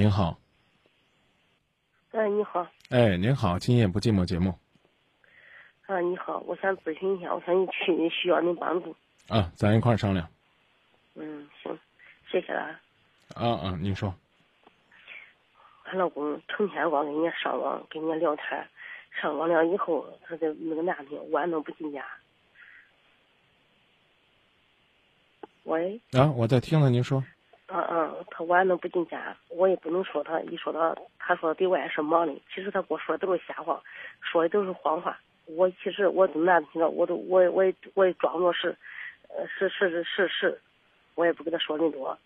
您好，哎，你好，哎，您好，今夜不寂寞节目啊，你好，我想咨询一下，我想你去需要您帮助。啊，咱一块儿商量。嗯，行，谢谢了。啊啊，您说，俺老公成天光跟人家上网，跟人家聊天，上网了以后，他的那个男的晚上不进家。喂，啊，我在听着您说。嗯嗯，他晚上不进家，我也不能说他，一说他，他说对外是忙的，其实他给我说的都是瞎话，说的都是谎话。我其实我都难听了，我都我我也我也装作是，呃，是是是是是，我也不跟他说那多。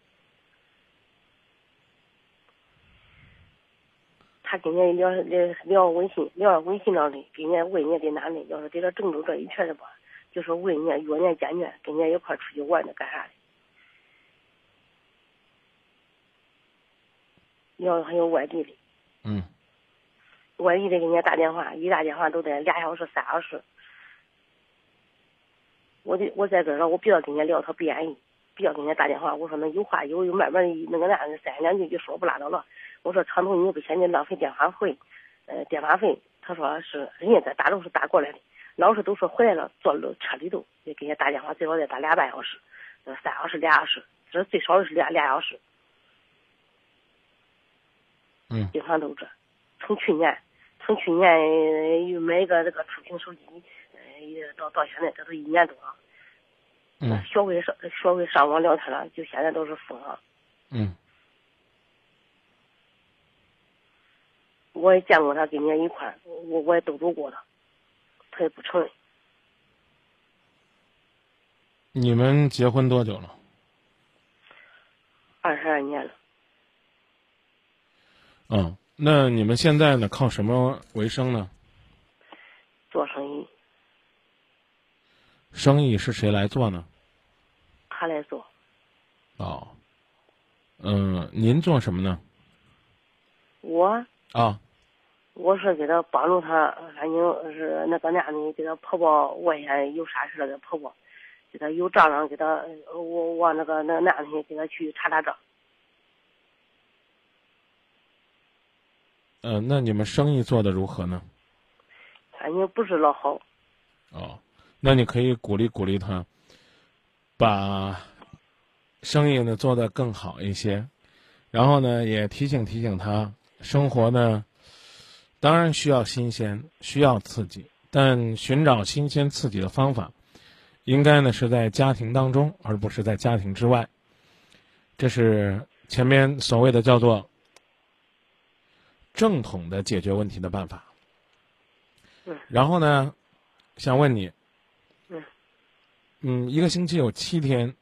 他跟人家聊聊聊微信，聊微信上的，跟人家问人家这男的，要是给他郑州这一圈的吧，就说问人家约人家见面，跟人家一块出去玩的干啥的。要还有外地的，嗯，外地的给人家打电话，一打电话都得俩小时、三小时。我的我在这儿，我不要跟人家聊，他不愿意，不要跟人家打电话。我说那有话有，有慢慢的那个男的三言两句就说不拉倒了。我说长途你也不嫌你浪费电话费，呃，电话费。他说是人家在大都是打过来的，老是都说回来了，坐车里头也给人家打电话，最少得打俩半小时，呃，三小时、俩小时，这最少的是俩俩小时。嗯，经常都这，从去年，从去年又买个这个触屏手机，呃，到到现在这都一年多了。嗯，学会上学会上网聊天了，就现在都是疯了。嗯，我也见过他跟人家一块儿，我我也都走过他，他也不承认。你们结婚多久了？二十二年了。嗯，那你们现在呢？靠什么为生呢？做生意。生意是谁来做呢？他来做。哦，嗯，您做什么呢？我。啊。我是给他帮助他，反正是那个男的给他婆婆外县有啥事了，给婆婆，给他有账上给他，我往那个那个男的给他去查查账。嗯，那你们生意做的如何呢？反正不是老好。哦，那你可以鼓励鼓励他，把生意呢做得更好一些，然后呢也提醒提醒他，生活呢当然需要新鲜，需要刺激，但寻找新鲜刺激的方法，应该呢是在家庭当中，而不是在家庭之外。这是前面所谓的叫做。正统的解决问题的办法。嗯。然后呢，想问你。嗯。嗯，一个星期有七天，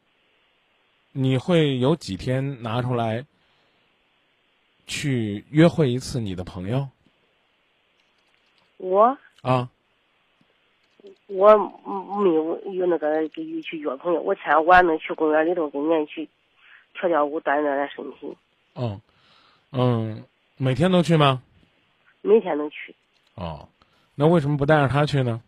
你会有几天拿出来去约会一次你的朋友？我。啊。我没有有那个去去约朋友，我天晚能去公园里头跟人家去跳跳舞，锻炼锻炼身体。哦，嗯。每天都去吗？每天都去。哦，那为什么不带着他去呢？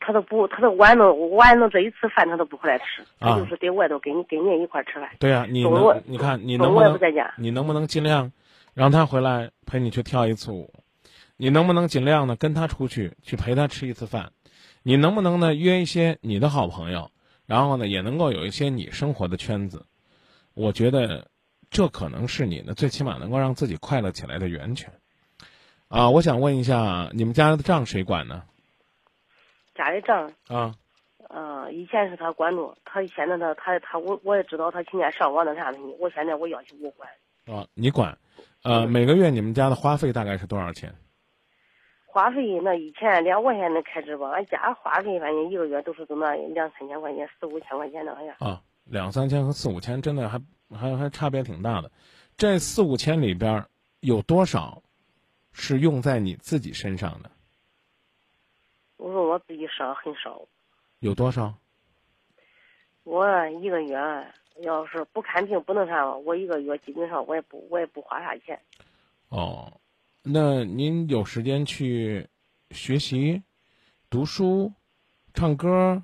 他都不，他都晚弄晚弄这一次饭他都不回来吃，他就是在外头跟你跟人一块吃饭。对呀，你能你看你能不能在家？你能不能尽量让他回来陪你去跳一次舞？你能不能尽量呢跟他出去去陪他吃一次饭？你能不能呢约一些你的好朋友，然后呢也能够有一些你生活的圈子？我觉得。这可能是你呢，最起码能够让自己快乐起来的源泉，啊！我想问一下，你们家的账谁管呢？家里账啊，呃，以前是他管着，他现在他他他我我也知道他今年上网那啥东西，我现在我要求我管。啊，你管？呃，每个月你们家的花费大概是多少钱？花费那以前两块钱的开支吧，俺家花费反正一个月都是这么两三千块钱，四五千块钱那样。啊，两三千和四五千真的还。还还差别挺大的，这四五千里边有多少是用在你自己身上的？我说我自己少很少。有多少？我一个月要是不看病不能啥，我一个月基本上我也不我也不花啥钱。哦，那您有时间去学习、读书、唱歌、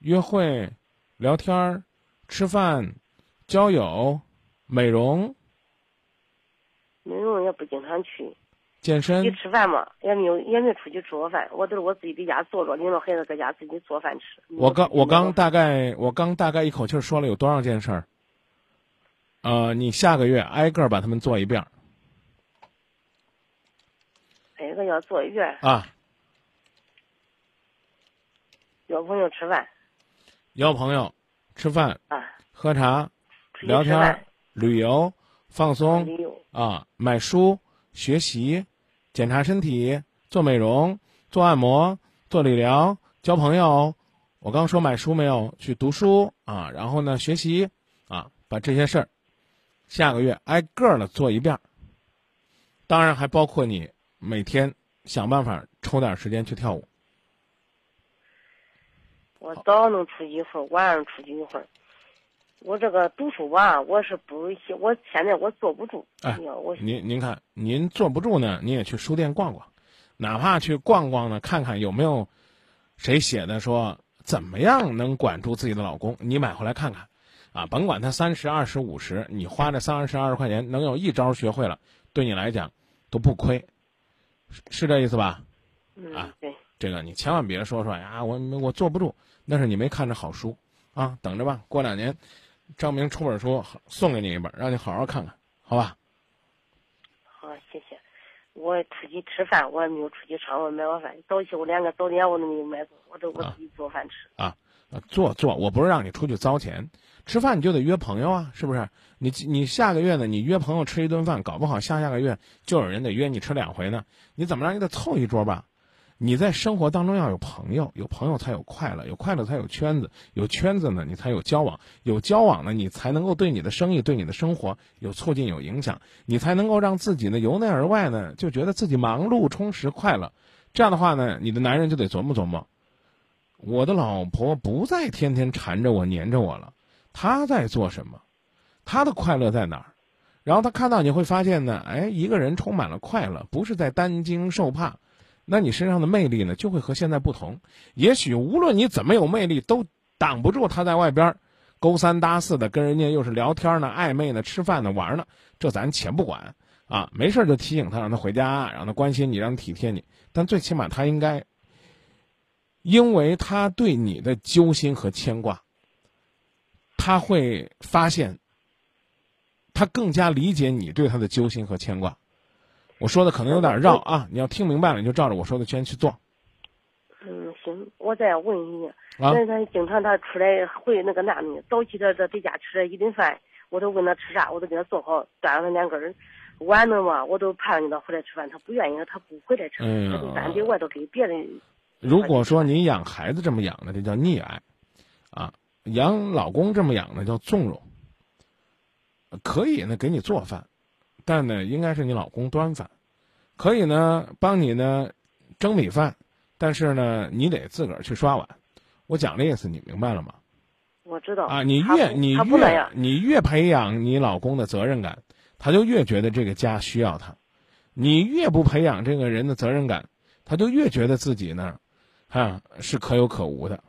约会、聊天、吃饭？交友、美容，美容也不经常去。健身出去吃饭嘛，也没有也没出去吃过饭，我都是我自己在家做着，领着孩子在家自己做饭吃。我刚我刚大概我刚大概一口气说了有多少件事儿？呃，你下个月挨个把他们做一遍。挨个要做一遍。啊。约朋友吃饭。邀朋友，吃饭。啊。喝茶，聊天，旅游，放松。啊，买书。学习、检查身体、做美容、做按摩、做理疗、交朋友。我刚说买书没有？去读书啊，然后呢学习啊，把这些事儿下个月挨个的做一遍。当然还包括你每天想办法抽点时间去跳舞。我早上能出去一会儿，晚上出去一会儿。我这个读书吧，我是不，我现在我坐不住。哎，我您您看，您坐不住呢，您也去书店逛逛，哪怕去逛逛呢，看看有没有谁写的说怎么样能管住自己的老公，你买回来看看，啊，甭管他三十、二十、五十，你花这三十、二十块钱能有一招学会了，对你来讲都不亏，是这意思吧？啊，对，这个你千万别说说呀，我我坐不住，那是你没看着好书啊，等着吧，过两年。张明出本书，送给你一本，让你好好看看，好吧？好，谢谢。我出去吃饭，我也没有出去上我买过饭。早起我连个早点我都没有买过，我都我自己做饭吃。啊，做做，我不是让你出去糟钱，吃饭你就得约朋友啊，是不是？你你下个月呢？你约朋友吃一顿饭，搞不好下下个月就有人得约你吃两回呢。你怎么着？你得凑一桌吧。你在生活当中要有朋友，有朋友才有快乐，有快乐才有圈子，有圈子呢，你才有交往，有交往呢，你才能够对你的生意、对你的生活有促进、有影响，你才能够让自己呢由内而外呢就觉得自己忙碌、充实、快乐。这样的话呢，你的男人就得琢磨琢磨，我的老婆不再天天缠着我、黏着我了，她在做什么？她的快乐在哪儿？然后他看到你会发现呢，哎，一个人充满了快乐，不是在担惊受怕。那你身上的魅力呢，就会和现在不同。也许无论你怎么有魅力，都挡不住他在外边勾三搭四的跟人家又是聊天呢、暧昧呢、吃饭呢、玩呢。这咱且不管啊，没事就提醒他，让他回家，让他关心你，让他体贴你。但最起码他应该，因为他对你的揪心和牵挂，他会发现，他更加理解你对他的揪心和牵挂。我说的可能有点绕啊，你要听明白了，你就照着我说的先去做。嗯，行，我再问你，那他经常他出来会那个那的，早起他他在家吃了一顿饭，我都问他吃啥，我都给他做好，端了他两根儿。晚了嘛，我都盼着他回来吃饭，他不愿意，他不回来吃，他就单在外头给别人。如果说你养孩子这么养的，这叫溺爱，啊，养老公这么养的叫纵容。可以呢，给你做饭。但呢，应该是你老公端饭，可以呢帮你呢蒸米饭，但是呢你得自个儿去刷碗。我讲的意思你明白了吗？我知道啊，你越你越你越培养你老公的责任感，他就越觉得这个家需要他；你越不培养这个人的责任感，他就越觉得自己呢，哈是可有可无的。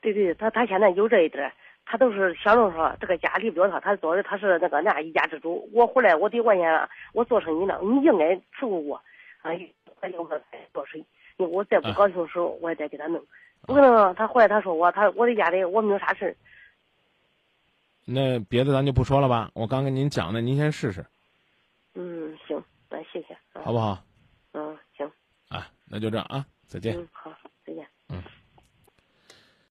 对对，他他现在有这一点。他都是想着说这个家离不了他，他做的他是那个那一家之主。我回来我得我先我做生意呢，你应该伺候我，啊，还有我做水。我再不高兴的时候，我也得给他弄。不可能，他回来他说我，他我在家里我没有啥事儿。那别的咱就不说了吧，我刚跟您讲的，您先试试。嗯，行，那谢谢。好不好？嗯，行。啊，那就这样啊，再见。嗯，好。